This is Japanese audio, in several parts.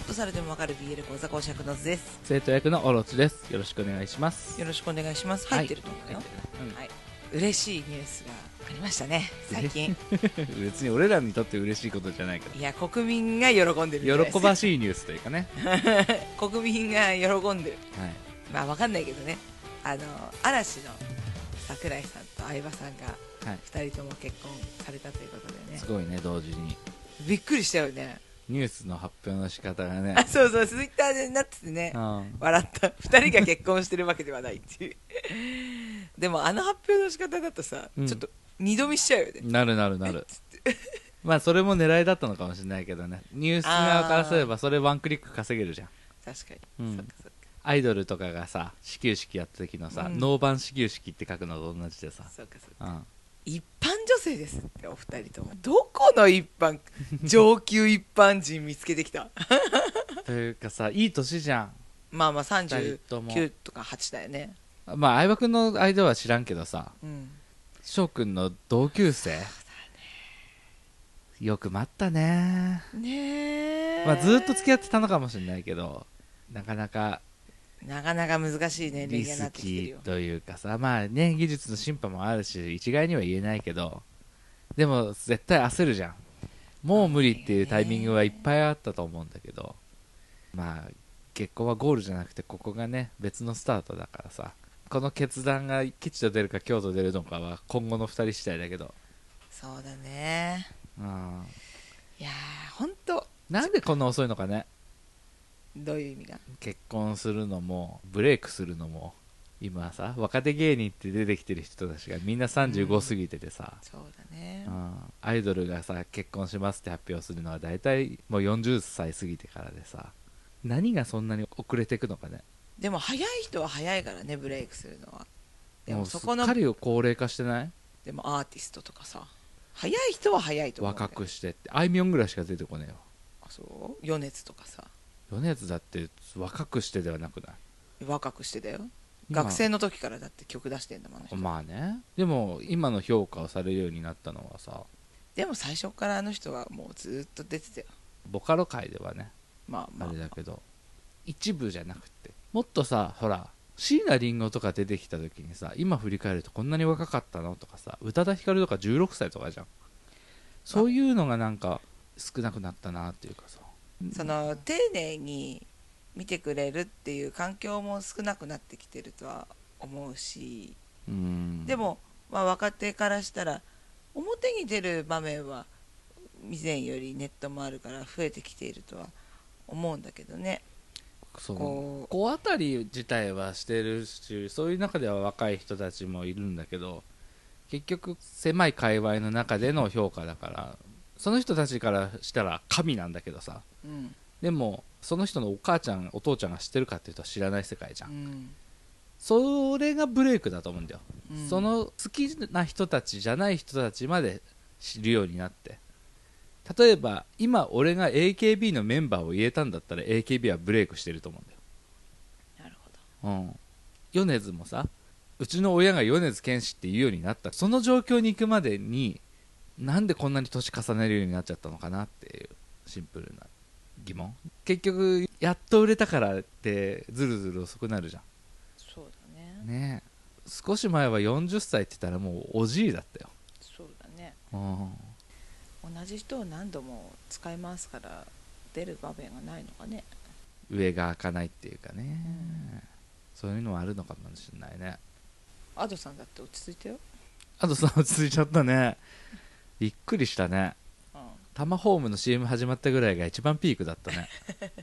っとされてもわかる BL 講座講師役の図です。生徒役のオロチです。よろしくお願いします。よろしくお願いします。はい。入ってると思うよ、入ってるね。はい。嬉しいニュースがありましたね。最近。うん 別に俺らにとって嬉しいことじゃないかいや国民が喜んでる喜ばしいニュースというかね。国民が喜んでる。はい。まあわかんないけどね。あの嵐の桜井さんと相葉さんがはい。2人とも結婚されたということでね。すごいね同時に。びっくりしたよねニュースの発表の仕方がね。あそうそうツイッターでなっててね。うん。笑った。2人が結婚してるわけではないっていう。でもあの発表の仕方だとさ、うん。ちょっと二度見しちゃうよね。なるなるなる。まあそれも狙いだったのかもしれないけどね。ニュース側からすればそれワンクリック稼げるじゃん。確かに、うん。そっかそっか。アイドルとかがさ始球式やった時のさ、うん。ノーバン始球式って書くのと同じでさ、そっかそっか。うん、一般女性ですってお二人とも。どこの一般上級一般人見つけてきた？というかさいい年じゃん。まあまあ二人とも。39とか8だよね。まあ相葉君の相手は知らんけどさうん。翔くんの同級生？よく待ったね。ね。え。まあずっと付き合ってたのかもしれないけどなかなかなかなか難しい年齢リスキーというかさまあね技術の進歩もあるし一概には言えないけどでも絶対焦るじゃん。もう無理っていうタイミングはいっぱいあったと思うんだけどまあ結婚はゴールじゃなくてここがね別のスタートだからさこの決断が吉と出るか京と出るのかは今後の2人次第だけど。そうだね。うん。いやーほんと。なんでこんな遅いのかねどういう意味が？結婚するのもブレイクするのも今さ若手芸人って出てきてる人たちがみんな35過ぎててさ、そうだね。うんアイドルがさ結婚しますって発表するのは大体もう40歳過ぎてからでさ。何がそんなに遅れていくのかね。でも早い人は早いからねブレイクするのは。でもそこのかり高齢化してない？でもアーティストとかさ。早い人は早いと思う若くしてって。あいみょんぐらいしか出てこねえよ。あそう？余熱とかさ米津だって若くしてではなくない？若くしてだよ。今。学生の時からだって曲出してんだもんまあね。でも今の評価をされるようになったのはさ。でも最初からあの人はもうずっと出てたよ。ボカロ界ではね。まあまあ。あれだけど。一部じゃなくて。もっとさほら椎名林檎とか出てきた時にさ今振り返るとこんなに若かったのとかさ宇多田ヒカルとか16歳とかじゃん。そういうのがなんか少なくなったなっていうかさその丁寧に見てくれるっていう環境も少なくなってきてるとは思うし。うん。でも、まあ、若手からしたら表に出る場面は以前よりネットもあるから増えてきているとは思うんだけどね。そう。こう子当たり自体はしてるしそういう中では若い人たちもいるんだけど結局狭い界隈の中での評価だからその人たちからしたら神なんだけどさ。うん。でもその人のお母ちゃんお父ちゃんが知ってるかっていうと知らない世界じゃん、うん。それがブレイクだと思うんだよ、うん。その好きな人たちじゃない人たちまで知るようになって。例えば今俺が AKB のメンバーを言えたんだったら AKB はブレイクしてると思うんだよ。なるほど。うん、米津もさうちの親が米津玄師って言うようになった。その状況に行くまでになんでこんなに年重ねるようになっちゃったのかなっていうシンプルな疑問。結局やっと売れたからってずるずる遅くなるじゃそうだね。んね。え少し前は40歳って言ったらもうおじいだったよ、そうだね。うん、同じ人を何度も使い回すから出る場面がないのかね。上が開かないっていうかね、そういうのはあるのかもしれないね。アドさんだって落ち着いたよ、あとさ落ち着いちゃったねびっくりしたね。うん、タマホームの CM 始まったぐらいが一番ピークだったね。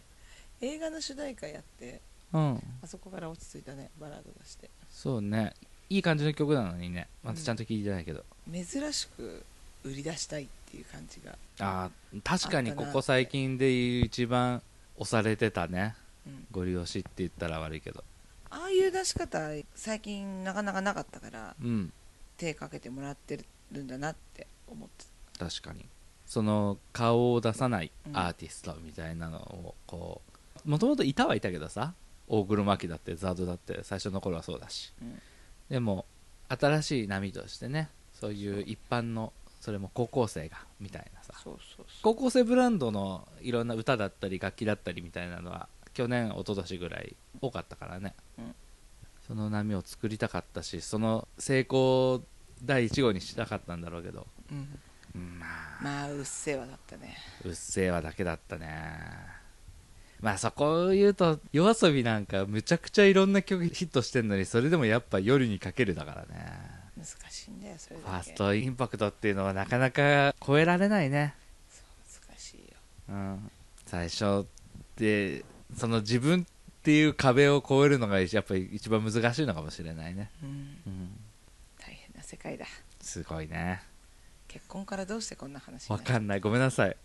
映画の主題歌やってうん。あそこから落ち着いたねバラード出して。そうね。いい感じの曲なのにね。またちゃんと聴いてないけど、珍しく売り出したいっていう感じが、ああ確かにここ最近で一番押されてたね。うん、ご利用しって言ったら悪いけど。ああいう出し方最近なかなかなかったからうん。手かけてもらってるんだなって思って確かに。その顔を出さないうん。アーティストみたいなのをこうもともといたはいたけどさ大黒摩季だってザードだって最初の頃はそうだし。うん。でも新しい波としてねそういう一般のそれも高校生がみたいなさ。高校生ブランドのいろんな歌だったり楽器だったりみたいなのは去年一昨年ぐらい多かったからね、うん。その波を作りたかったしその成功第一号にしたかったんだろうけど、う、うん、うんまあ。まあうっせぇわだったね。うっせぇわだけだったね。まあそこを言うと夜遊びなんかむちゃくちゃいろんな曲ヒットしてんのにそれでもやっぱ夜にかけるだからね。難しいんだよそれフだけ。ァーストインパクトっていうのはなかなか超えられないね。そう難しいよ。うん、最初でその自分っていう壁を越えるのがやっぱり一番難しいのかもしれないね、うん。うん、世界だ。すごいね。結婚からどうしてこんな話にわかんない。ごめんなさい。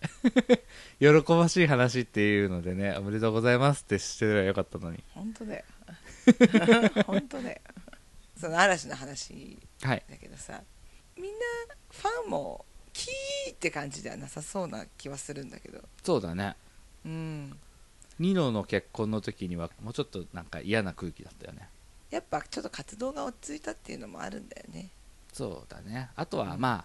喜ばしい話っていうのでねおめでとうございますってしてればよかったのに。本当だよ。本当だよ。その嵐の話はい。だけどさみんなファンもキーって感じではなさそうな気はするんだけど。そうだね。うん。ニノの結婚の時にはもうちょっとなんか嫌な空気だったよね。やっぱちょっと活動が落ち着いたっていうのもあるんだよねそうだね。あとはまあ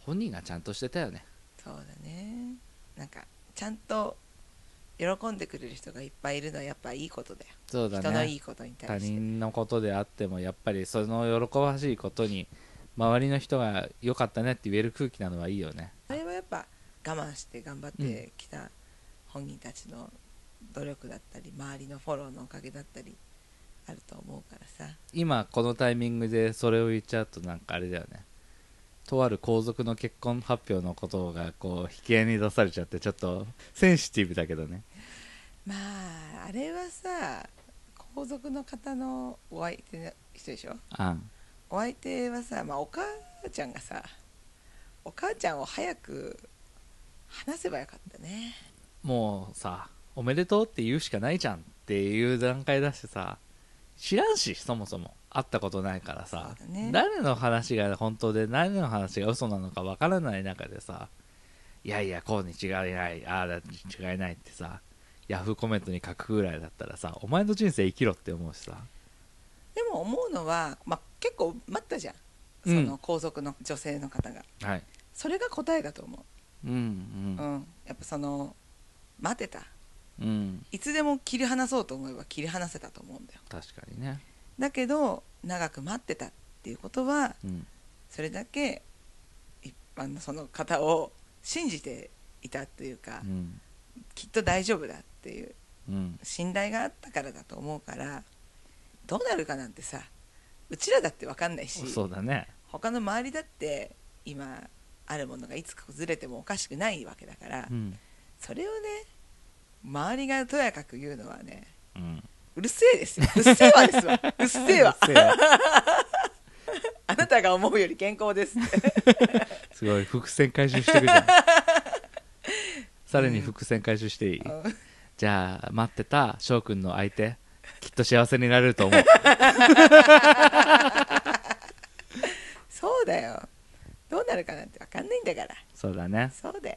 本人がちゃんとしてたよね。そうだね。なんかちゃんと喜んでくれる人がいっぱいいるのはやっぱいいことだよ。そうだね。人のいいことに他対して。人のことであってもやっぱりその喜ばしいことに周りの人が良かったねって言える空気なのはいいよね。あれはやっぱ我慢して頑張ってきた本人たちの努力だったり周りのフォローのおかげだったりあると思うからさ。今このタイミングでそれを言っちゃうとなんかあれだよね。とある皇族の結婚発表のことがこう引き合いに出されちゃってちょっとセンシティブだけどね。まああれはさ皇族の方のお相手の人でしょ？あん。お相手はさ、まあ、お母ちゃんがさお母ちゃんを早く話せばよかったね。もうさおめでとうって言うしかないじゃんっていう段階だしさ知らんしそもそも。会ったことないからさ、ね。誰の話が本当で誰の話が嘘なのかわからない中でさ。いやいやこうに違いない。ああだに違いないってさ。ヤフーコメントに書くぐらいだったらさお前の人生生きろって思うしさ。でも思うのは、まあ、結構待ったじゃん。そうん。の皇族の女性の方が、はい。それが答えだと思う。んう、うん。やっぱその待てたうん。うんいつでも切り離そうと思えば切り離せたと思うんだよ。確かにね。だけど長く待ってたっていうことはうん。それだけ一般のその方を信じていたというか、うん。きっと大丈夫だっていううん。信頼があったからだと思うからどうなるかなんてさうちらだって分かんないしそうだね。他の周りだって今あるものがいつ崩れてもおかしくないわけだから、うん。それをね周りがとやかく言うのはねうん。うるせえですよ。うっせえわですわ。うっせえわ。あなたが思うより健康です すごい伏線回収してくじゃん。さらに伏線回収していい、うん。じゃあ待ってた翔くんの相手きっと幸せになれると思う。そうだよ。どうなるかなんて分かんないんだから。そうだね。そうだよ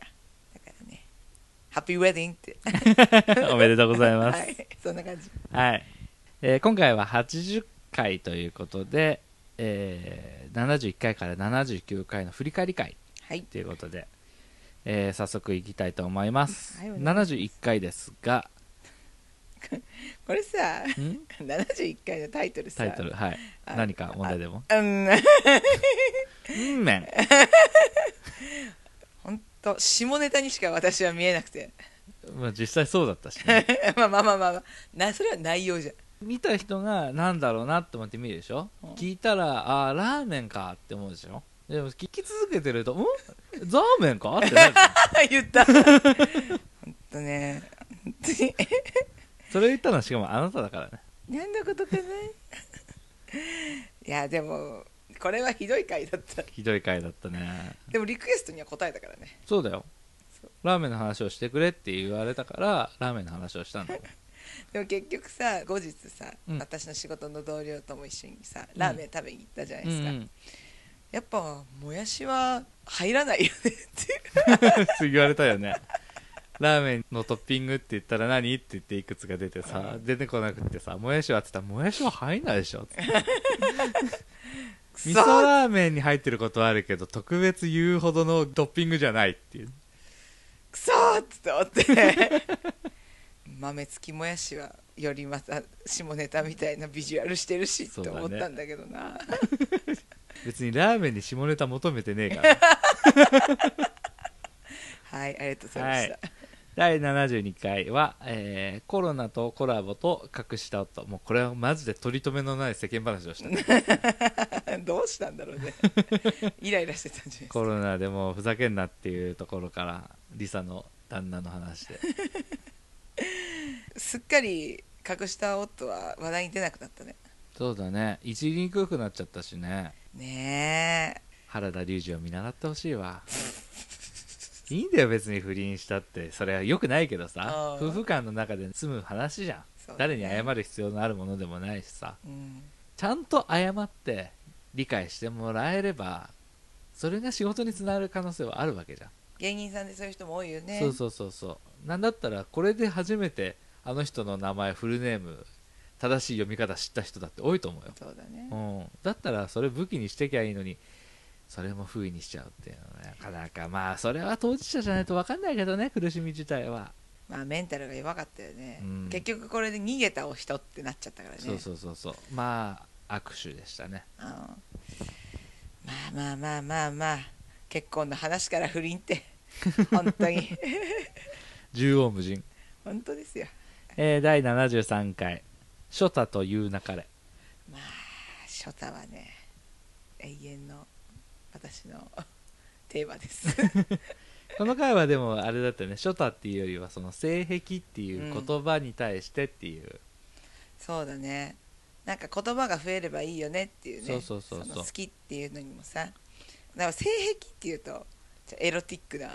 ハッピーウェディングっておめでとうございます。はいそんな感じ。はい、えー今回は80回ということで、えー71回から79回の振り返り会はい。ということで、えー早速いきたいと思います、はいお願いし71回ですが これさん？71回のタイトルさ。タイトルはい。あ何か問題でも？うん。うんめん 本当下ネタにしか私は見えなくて。まあ実際そうだったし、ね、まあまあまあまあ、まあ、なそれは内容じゃん。見た人がなんだろうなって思って見るでしょ、うん。聞いたらあーラーメンかって思うでしょ？でも聞き続けてるとん？ザーメンか？って 言った。本当ね。本当に。それ言ったのはしかもあなただからね。何のことかないやでもこれはひどい回だった。ひどい回だったね。でもリクエストには答えたからね。そうだよ。ラーメンの話をしてくれって言われたからラーメンの話をしたんだよ。でも結局さ後日さ、うん。私の仕事の同僚とも一緒にさラーメン食べに行ったじゃないですか、うんやっぱもやしは入らないよねって。言われたよね。ラーメンのトッピングって言ったら何って言っていくつか出てさ、出てこなくってさもやしはって言ったらもやしは入んないでしょって 味噌ラーメンに入ってることはあるけど特別言うほどのトッピングじゃないっていう。くそーっつって思って。豆付きもやしはよりまた下ネタみたいなビジュアルしてるしって思ったんだけどな、別にラーメンに下ネタ求めてねえから。はいありがとうございました、第72回は、えーコロナとコラボと隠した夫。もうこれはマジで取り留めのない世間話をした。ね どうしたんだろうね。イライラしてたんじゃないですか。コロナでもうふざけんなっていうところからリサの旦那の話で。すっかり隠した夫は話題に出なくなったね。そうだね。いじりにくくなっちゃったしね。ねえ。原田龍二を見習ってほしいわいいんだよ別に不倫したって。それはよくないけどさ。夫婦間の中で済む話じゃん、ね。誰に謝る必要のあるものでもないしさ。うん。ちゃんと謝って理解してもらえればそれが仕事につながる可能性はあるわけじゃん、芸人さんでそういう人も多いよね。そうそうそうそう。なんだったらこれで初めてあの人の名前フルネーム正しい読み方知った人だって多いと思うよ。そうだね。うん、だったらそれ武器にしてきゃいいのにそれも封印にしちゃうっていうのはなかなか。まあそれは当事者じゃないと分かんないけどね苦しみ自体は、まあメンタルが弱かったよね、うん。結局これで逃げたお人ってなっちゃったからね。そうそうそうそう。まあ握手でしたね。うんまあまあまあまあまあ結婚の話から不倫って。本当に。縦横無尽、本当ですよ。えー第73回「ショタというなかれ。まあショタはね永遠の私のテーマです」この回はでもあれだったよね「ショタ」っていうよりはその性癖っていう言葉に対してっていう、そうだね。なんか言葉が増えればいいよねっていうね。そうそうそうそう。の好きっていうのにもさ。だから性癖っていうとエロティックな、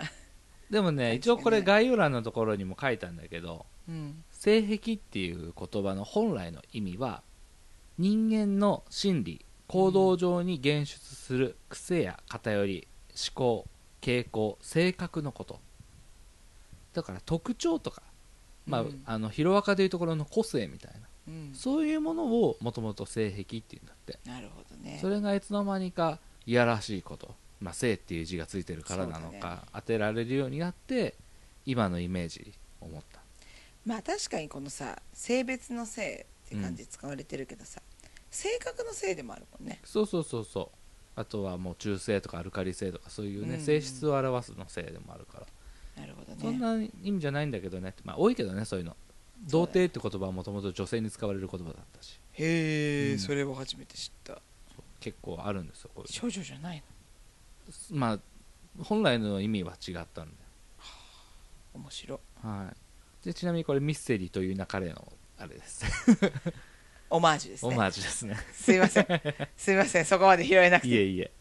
でもね。一応これ概要欄のところにも書いたんだけどうん、性癖っていう言葉の本来の意味は人間の心理行動上に現出する癖や偏り思考傾向性格のこと。だから特徴とか、まあうん。あのヒロアカでいうところの個性みたいな。うん、そういうものをもともと性癖っていうんだって。なるほどね。それがいつの間にかいやらしいこと、まあ、性っていう字がついてるからなのか、当てられるようになって今のイメージを持った。まあ確かにこのさ性別の性って感じで使われてるけどさ、性格の性でもあるもんね。そうそうそうそう。あとはもう中性とかアルカリ性とかそういうね、うん性質を表すの性でもあるから、なるほどね。そんな意味じゃないんだけどね。まあ多いけどねそういうの。童貞って言葉はもともと女性に使われる言葉だったし。へえ、うん。それを初めて知った。そう結構あるんですよこういう少女じゃないの？のまあ本来の意味は違ったんで面白。はい。でちなみにこれミステリーという流れのあれですオマージュですオねマージュですね。すいません。すいません。そこまで拾えなくて。いえいえ。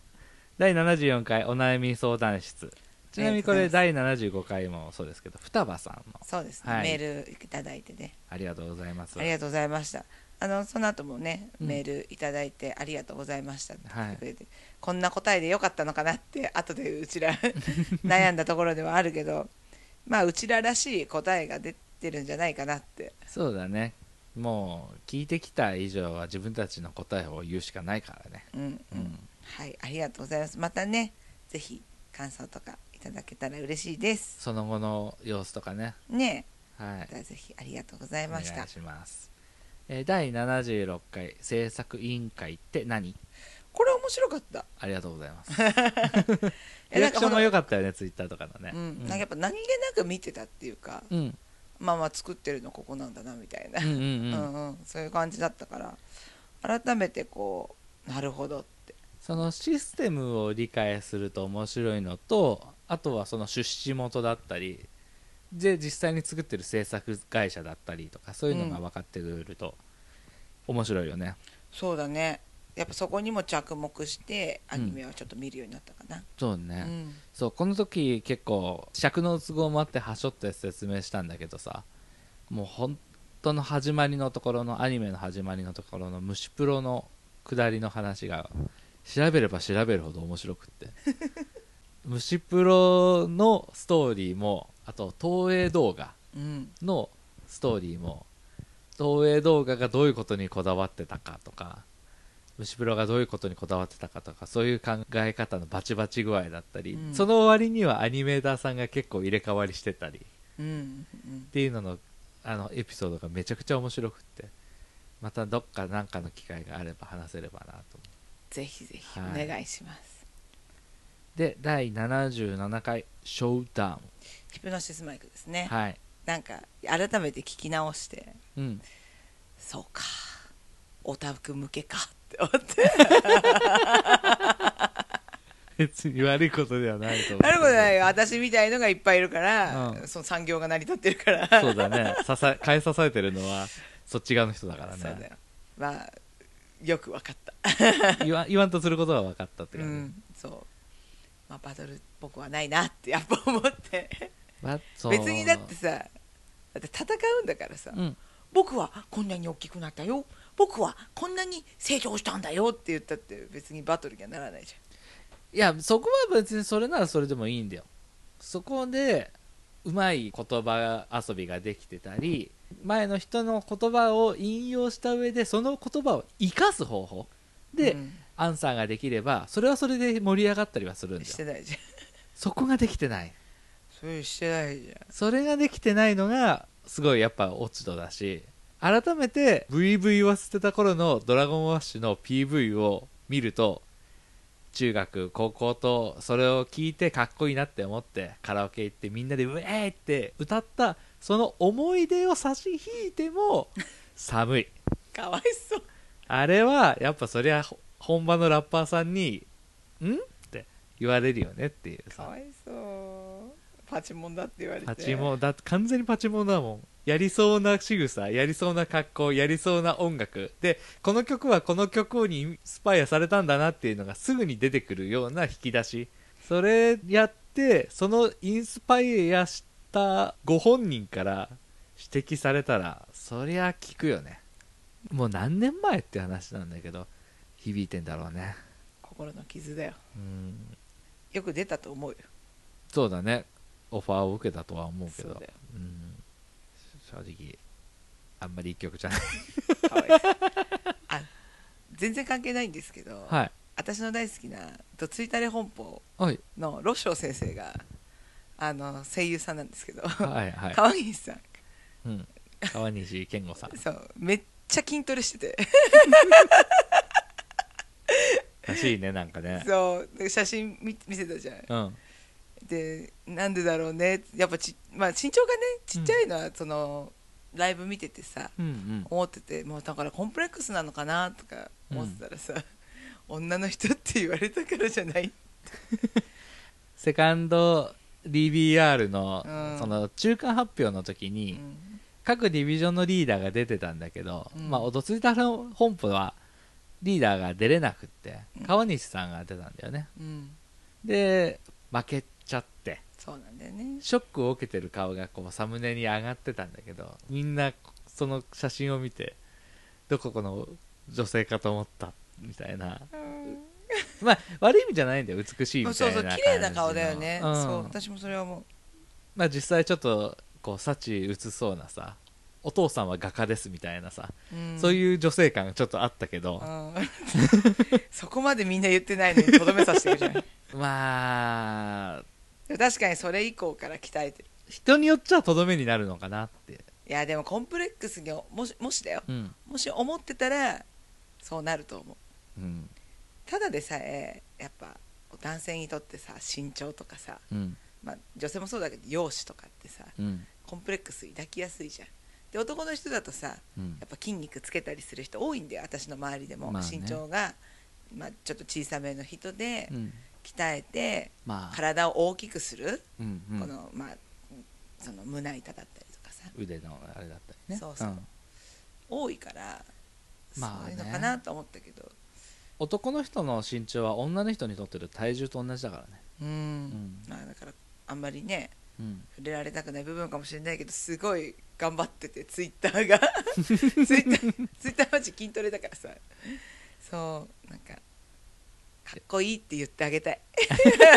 第74回お悩み相談室。ちなみにこれ第75回もそうですけど双葉さんの。そうですね、はい。メールいただいてね。ありがとうございます。ありがとうございました。あのその後もねうん。メールいただいてありがとうございましたって言はいってくれて、こんな答えでよかったのかなって後でうちら 悩んだところではあるけどまあうちららしい答えが出てるんじゃないかなって。そうだねもう聞いてきた以上は自分たちの答えを言うしかないからね。うんうん、うん。はいありがとうございます。またねぜひ感想とかいただけたら嬉しいです。その後の様子とかね。ね。はい。ぜひありがとうございました。お願いします、えー第76回制作委員会って何？これ面白かった。ありがとうございます。えリアクションも良かかったよねツイッターとかのね。うん、なんかやっぱ何気なく見てたっていうか、うんまあまあ作ってるのここなんだなみたいな、うんうんううんんうん。そういう感じだったから。改めてこうなるほどって。そのシステムを理解すると面白いのとあとはその出資元だったりで実際に作ってる制作会社だったりとかそういうのが分かってくると面白いよね、そうだねやっぱそこにも着目してアニメはちょっと見るようになったかな、そうね、うん。そうこの時結構尺の都合もあってはしょって説明したんだけどさもう本当の始まりのところのアニメの始まりのところの虫プロの下りの話が調べれば調べるほど面白くって。虫プロのストーリーもあと東映動画うん。のストーリーも東映動画がどういうことにこだわってたかとか虫風呂がどういうことにこだわってたかとかそういう考え方のバチバチ具合だったり、うん。その割にはアニメーターさんが結構入れ替わりしてたりっうん。うん。ていうののあのエピソードがめちゃくちゃ面白くってまたどっか何かの機会があれば話せればなとぜひぜひはい。お願いします、で第77回ショーダウン。ヒプノシスマイクですね、はい。なんか改めて聞き直して。うん。そうか。オタク向けかって思って。別に悪いことではないと思う。なるほどないよ。私みたいのがいっぱいいるから、うん。その産業が成り立ってるから。そうだね。支え買い支えてるのは そっち側の人だからね。そうだよ。まあよく分かった。言わ言わんとすることは分かったってう感じ、んそう、まあ、バトルっぽくはないなってやっぱ思って。まそう。別にだってさだって戦うんだからさ、うん。僕はこんなに大きくなったよ僕はこんなに成長したんだよって言ったって別にバトルにはならないじいやそこは別にそれならそれでもいいんだよ。そこでうまい言葉遊びができてたり前の人の言葉を引用した上でその言葉を生かす方法。ゃんで、うん。アンサーができればそれはそれで盛り上がったりはするんだよ。してないじゃん。そこができてない。そういうしてないじゃん。それができてないのがすごいやっぱ落ち度だし改めて VV を捨てた頃のドラゴンワッシュの PV を見ると中学高校とそれを聞いてかっこいいなって思ってカラオケ行ってみんなでウェーイって歌ったその思い出を差し引いても寒い。かわいそう。あれはやっぱそりゃほ本場のラッパーさんに「ん?」って言われるよねっていうさ。かわいそう。パチモンだって言われて。パチモンだって完全にパチモンだもんやりそうな仕草やりそうな格好やりそうな音楽。でこの曲はこの曲にインスパイアされたんだなっていうのがすぐに出てくるような引き出し。それやってそのインスパイアしたご本人から指摘されたらそりゃ聞くよね。もう何年前って話なんだけど響いてんだろうね。心の傷だよ。うん。よく出たと思うよ。そうだね。オファーを受けたとは思うけど。そうだよ。うん正直あんまり一曲じゃない。かわいそう あ全然関係ないんですけど、はい。私の大好きなどついたれ本舗はい。のロッショー先生があの声優さんなんですけど、はいはい、川岸さん。うん、川西健吾さん。そうめっちゃ筋トレしてて。らしいねなんかね。そうで写真見見せたじゃん。うんでなんでだろうね。やっぱち、まあ、身長がねちっちゃいのは、そのライブ見ててさうんうん。思っててもうだからコンプレックスなのかなとか思ってたらさ、女の人って言われたからじゃない。セカンド DBR の,、うん。その中間発表の時うに、ん。各ディビジョンのリーダーが出てたんだけど、うん。まあおどついたの本舗はリーダーが出れなくってうん。川西さんが出たんだよね。うん。で負けてそうなんだよね。ショックを受けてる顔がこうサムネに上がってたんだけどみんなその写真を見てどここの女性かと思ったみたいな。まあ悪い意味じゃないんだよ。美しいみたそいうな感じそう綺麗な顔だよね、うん。そう私もそれは思う。まあ実際ちょっとこう幸映そうなさお父さんは画家ですみたいなさ、うん。そういう女性感がちょっとあったけど、うん。そこまでみんな言ってないのにとどめさせてるじゃん まあ確かにそれ以降から鍛えてる。人によっちゃとどめになるのかなって、いやでもコンプレックスにもしもしだよ。うん。もし思ってたらそうなると思う。うん。ただでさえやっぱ男性にとってさ身長とかさ、うん。まあ、女性もそうだけど容姿とかってさうん。コンプレックス抱きやすいじゃん。で男の人だとさうん。やっぱ筋肉つけたりする人多いんだよ私の周りでも、まあね。身長が、まあ、ちょっと小さめの人でうん鍛えてまあ、体を大きくする、うんうん。このまあその胸板だったりとかさ。腕のあれだったりね。そうそう。ん。多いから、そういうのかなと思ったけど。男の人の身長は女の人にとってる体重と同じだからね。うん、ん。まあ、だからあんまりねうん。触れられたくない部分かもしれないけどすごい頑張っててツイッターが。ツイッターツイッターマジ筋トレだからさ。そうなんかかっこいいって言ってあげたい。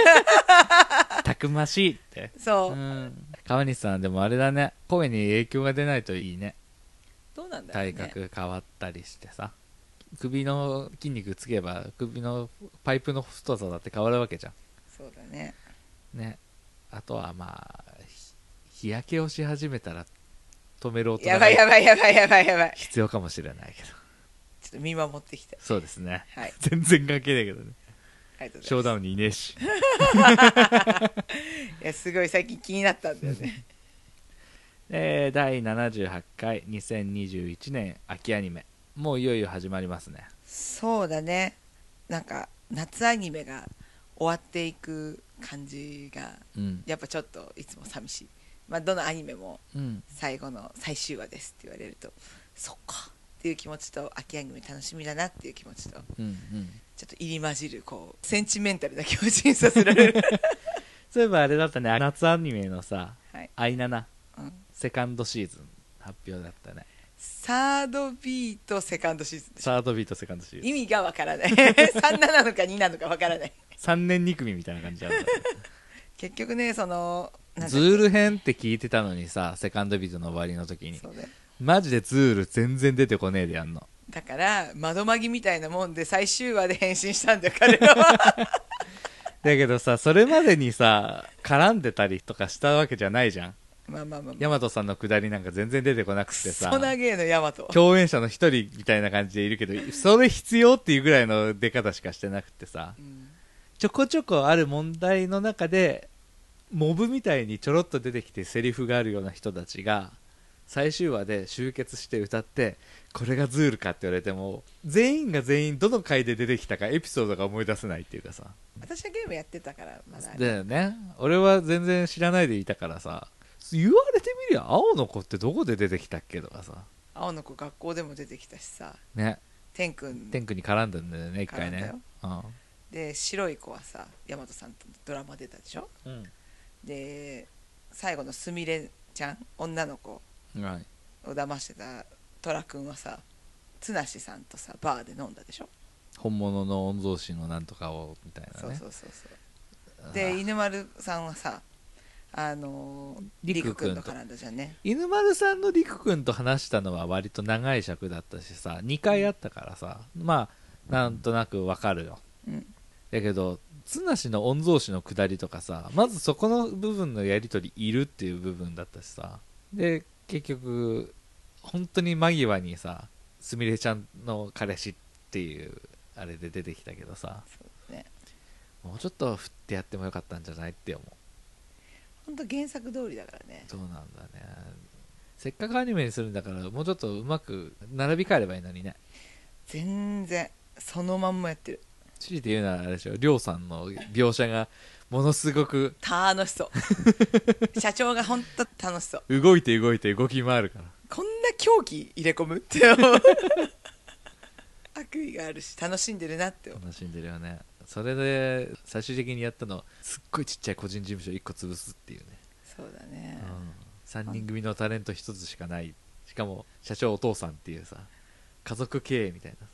たくましいって。そう、うん。川西さんでもあれだね。声に影響が出ないといいね。どうなんだろうね。体格変わったりしてさ。首の筋肉つけば首のパイプの太さだって変わるわけじゃそうだね。んね。あとはまあひ日焼けをし始めたら止める大人やばいやがばいやばいやばいやばい。必要かもしれないけどちょっと見守ってきてそうですね。はい。全然関係ないけどね。ショーダウンにいねえし。す いやすごい最近気になったんだよね。えー第78回2021年秋アニメ。もういよいよ始まりますね。そうだね。なんか夏アニメが終わっていく感じがうん。やっぱちょっといつも寂しい。まあどのアニメもうん。最後の最終話ですって言われるとそっかっていう気持ちと秋アニメ楽しみだなっていう気持ちとうんうん。ちょっと入り混じるこうセンチメンタルな気持ちにさせられる、そういえばあれだったね。夏アニメのさはい「アイナナ。うん、」セカンドシーズン発表だったね。サードビートセカンドシーズンサードビートセカンドシーズン。意味がわからない。3なのか2なのかわからない。3年2組みたいな感じだった。結局ねそのズール編って聞いてたのにさセカンドビートの終わりの時に。そうねマジでズール全然出てこねえでやんの。だから窓マギみたいなもんで最終話で変身したんだよ彼らは。だけどさそれまでにさ絡んでたりとかしたわけじゃないじゃん。まあまあまあ、まヤマトさんのくだりなんか全然出てこなくあ、てさ。ソナゲーのヤマト。共演者の一人みたいな感じでいるけどそれ必要っていうぐらいの出方しかしてなくてさ。うん。ちょこちょこある問題の中でモブみたいにちょろっと出てきてセリフがあるような人たちが最終話で集結して歌ってこれがズールかって言われても全員が全員どの回で出てきたかエピソードが思い出せないっていうかさ。私はゲームやってたからまだ。だよね。俺は全然知らないでいたからさ。言われてみりゃ青の子ってどこで出てきたっけとかさ。青の子学校でも出てきたしさ。ね。天くん天空に絡んだんだよね一回ね。で白い子はさ大和さんとドラマ出たでしょ？うん、で最後のすみれちゃん女の子。うん、はい。を騙してた虎くんはさ綱師さんとさバーで飲んだでしょ、本物の御曹司のなんとかをみたいなね。そうそうそうそう。で犬丸さんはさあのー、りりくくんと。くくんと絡んだじゃんね。犬丸さんのりくくんと話したのは割と長い尺だったしさ2回あったからさまあなんとなくわかるよ。うん。だけど綱氏の御曹司の下りとかさまずそこの部分のやり取りいるっていう部分だったしさ。で結局本当に間際にさすみれちゃんの彼氏っていうあれで出てきたけどさね。もうちょっと振ってやってもよかったんじゃないって思う。ほんと原作通りだからね。そうなんだね。せっかくアニメにするんだからもうちょっとうまく並び替えればいいのにね。全然そのまんまやってる。強いて言うならあれでしょ。りょうさんの描写がものすごく楽しそう。社長がほんと楽しそう。動いて動いて動き回るから。こんな狂気入れ込むって思う。悪意があるし楽しんでるなって思う。楽しんでるよね。それで最終的にやったのすっごいちっちゃい個人事務所1個潰すっていうね、そうだね、うん、3人組のタレント1つしかない。しかも社長お父さんっていうさ家族経営みたいなさ。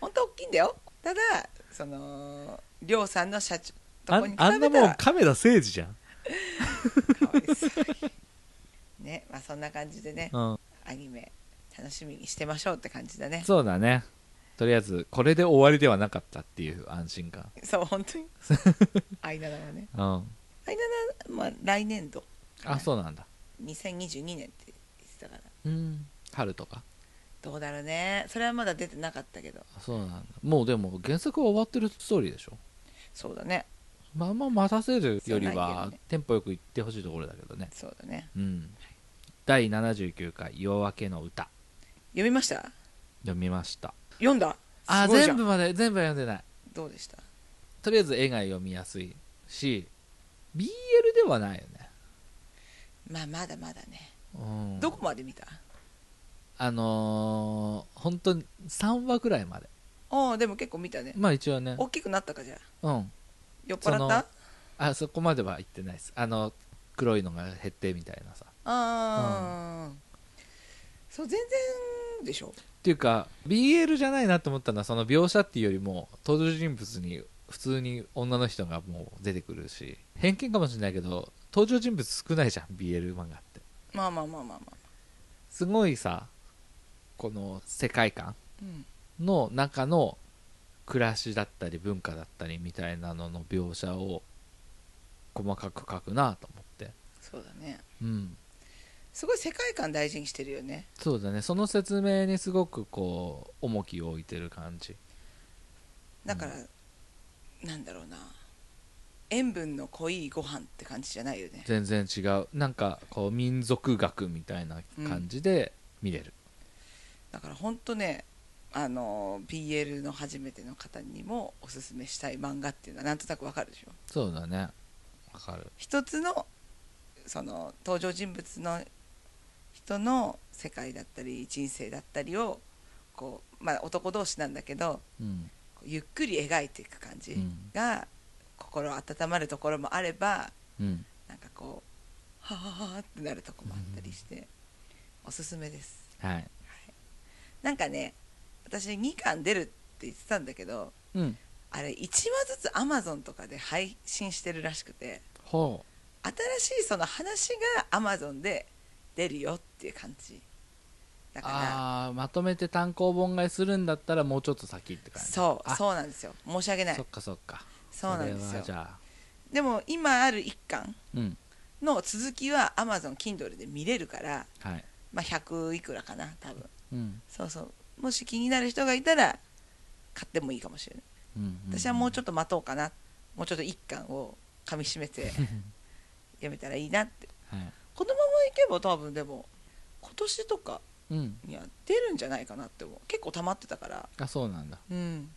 ほんと大きいんだよ。ただそのりょうさんの社長とああんなもん亀田誠治じゃん、かわいそうに。ねまあそんな感じでねうん、アニメ楽しみにしてましょうって感じだね。そうだね。とりあえずこれで終わりではなかったっていう安心感。そう本当に？アイナナはね。うん。アイナナまあ来年度。あそうなんだ。2022年って言ってたから。うん。春とか。どうだろうね。それはまだ出てなかったけど。あそうなんだ。もうでも原作は終わってるストーリーでしょ？そうだねまあまあ待たせるよりはテンポよく行ってほしいところだけどね。そうだね。うん。第79回「夜明けの歌。読みました」読みました。読んだ？あ全部まで全部は読んでない。どうでした？とりあえず絵が読みやすいし BL ではないよね。まあまだまだね、うん。どこまで見た？あのー、本当に3話くらいまで。ああでも結構見たね。まあ一応ね。大きくなったかじゃあ。うん酔っ払った？あそこまでは行ってないです。あの黒いのが減ってみたいなさ。ああ、そう全然でしょ。っていうか BL じゃないなと思ったのはその描写っていうよりも登場人物に普通に女の人がもう出てくるし偏見かもしれないけど登場人物少ないじゃん BL 漫画って。まあまあまあまあまあ。すごいさこの世界観うん。の中の暮らしだったり文化だったりみたいなのの描写を細かく書くなと思って。そうだね。うん。すごい世界観大事にしてるよね。そうだね。その説明にすごくこう重きを置いてる感じ。だから、なんだろうな。塩分の濃いご飯って感じじゃないよね。全然違う。なんかこう民族学みたいな感じで見れる、だから本当ねあの BL の初めての方にもおすすめしたい漫画っていうのはなんとなくわかるでしょ？そうだね。わかる。一つのその登場人物の人の世界だったり人生だったりをこう、まあ、男同士なんだけどうん。ゆっくり描いていく感じうん。が、心温まるところもあればうん。なんかこうはははってなるとこもあったりして、おすすめです。はい。なんかね私2巻出るって言ってたんだけどうん。あれ1話ずつ Amazon とかで配信してるらしくてほ新しいその話が Amazon で出るよっていう感じ。だうからまとめて単行本買いするんだったらもうちょっと先って感じ。そうあ。そうなんですよ。申し訳ない。そっかそっか。そうなんですよ。でも今ある1巻うん。の続きは Amazon Kindle で見れるから、はい。まあ、100いくらかな多分。うん。そうそうもし気になる人がいたら買ってもいいかもしれない。うん私はもうちょっっと待とうかな。もうちょっと1巻を噛みしめて 読めたらいいなって。とはい。このままいけば多分でも今年とかうん。には出るんじゃないかなって思う。結構溜まってたから。あそうなんだ。うん。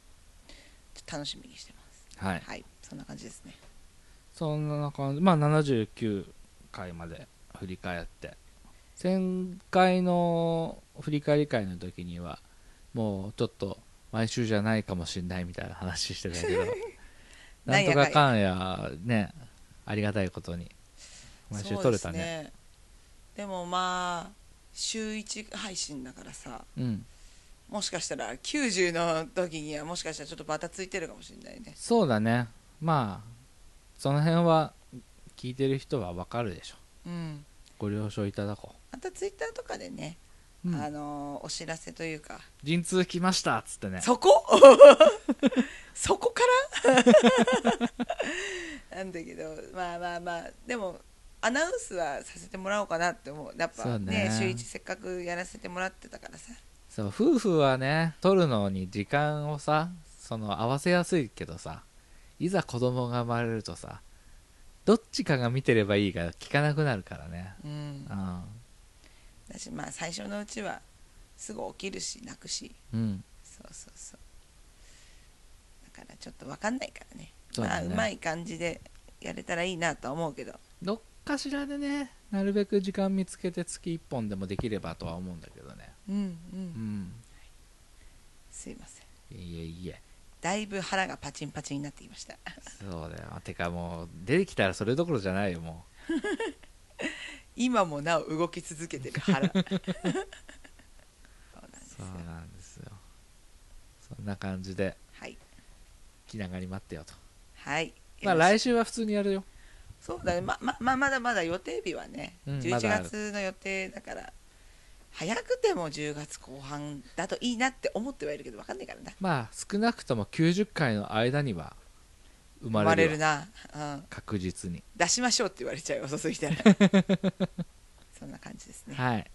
楽しみにしてます。はい。はい。そんな感じですね。そんな感じ。まあ79回まで振り返って前回の振り返り会の時にはもうちょっと毎週じゃないかもしれないみたいな話してたけどな なんとかかんやねありがたいことに毎週撮れたそうねですでもまあ週1配信だからさうん。もしかしたら90の時にはもしかしたらちょっとバタついてるかもしれないね。そうだね。まあその辺は聞いてる人はわかるでしょ。うん。ご了承いただこまたツイッターとかでね、う、うん。あのーお知らせというか。陣痛来ましたっつってね。そこ？そこから？なんだけどまあまあまあでもアナウンスはさせてもらおうかなって思う。やっぱねね。週一せっかくやらせてもらってたからさ。そう夫婦はね撮るのに時間をさその合わせやすいけどさいざ子供が生まれるとさどっちかが見てればいいか聞かなくなるからね。うん。うんだしまあ最初のうちはすぐ起きるし泣くし。うん。そうそうそう。だからちょっと分かんないからね。そうだね。まあうまい感じでやれたらいいなとは思うけど。どっかしらでねなるべく時間見つけて月1本でもできればとは思うんだけどね。うんうん。うん。すいません。いえいえ。だいぶ腹がパチンパチンになってきました。そうだよ。てかもう出てきたらそれどころじゃないよも 今もなお動き続けてる腹。そうなんですうよ。そんな感じではい。気長に待ってよと。はい。まあ来週は普通にやるよ。そうだね。ままままだまだ予定日はね、11うんまだある。月の予定だから早くても10月後半だといいなって思ってはいるけど分かんないからな。まあ少なくとも90回の間には生生まれるな、うん、確実に。出しましょうって言われちゃうよ遅すぎたら そんな感じですね。はい。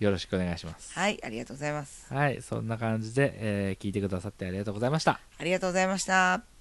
よろしくお願いします。はいありがとうございます。はいそんな感じで、えー聞いてくださってありがとうございました。ありがとうございました